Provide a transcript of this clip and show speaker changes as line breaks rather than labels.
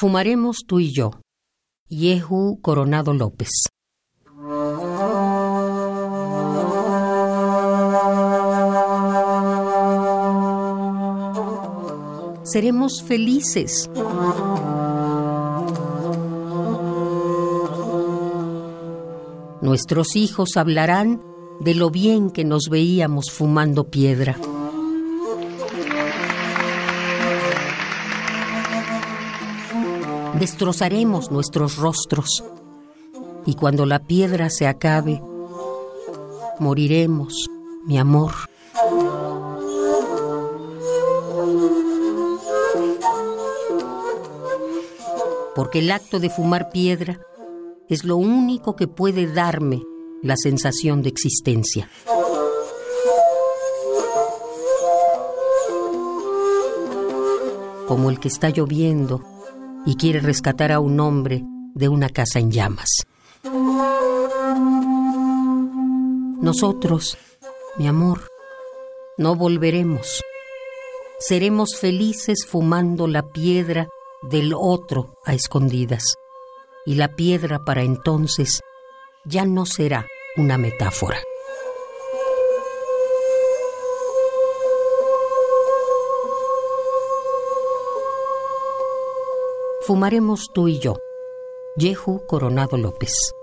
Fumaremos tú y yo. Yehu Coronado López. Seremos felices. Nuestros hijos hablarán de lo bien que nos veíamos fumando piedra. Destrozaremos nuestros rostros y cuando la piedra se acabe, moriremos, mi amor. Porque el acto de fumar piedra es lo único que puede darme la sensación de existencia. Como el que está lloviendo y quiere rescatar a un hombre de una casa en llamas. Nosotros, mi amor, no volveremos. Seremos felices fumando la piedra del otro a escondidas y la piedra para entonces ya no será una metáfora. Fumaremos tú y yo. Yehu Coronado López.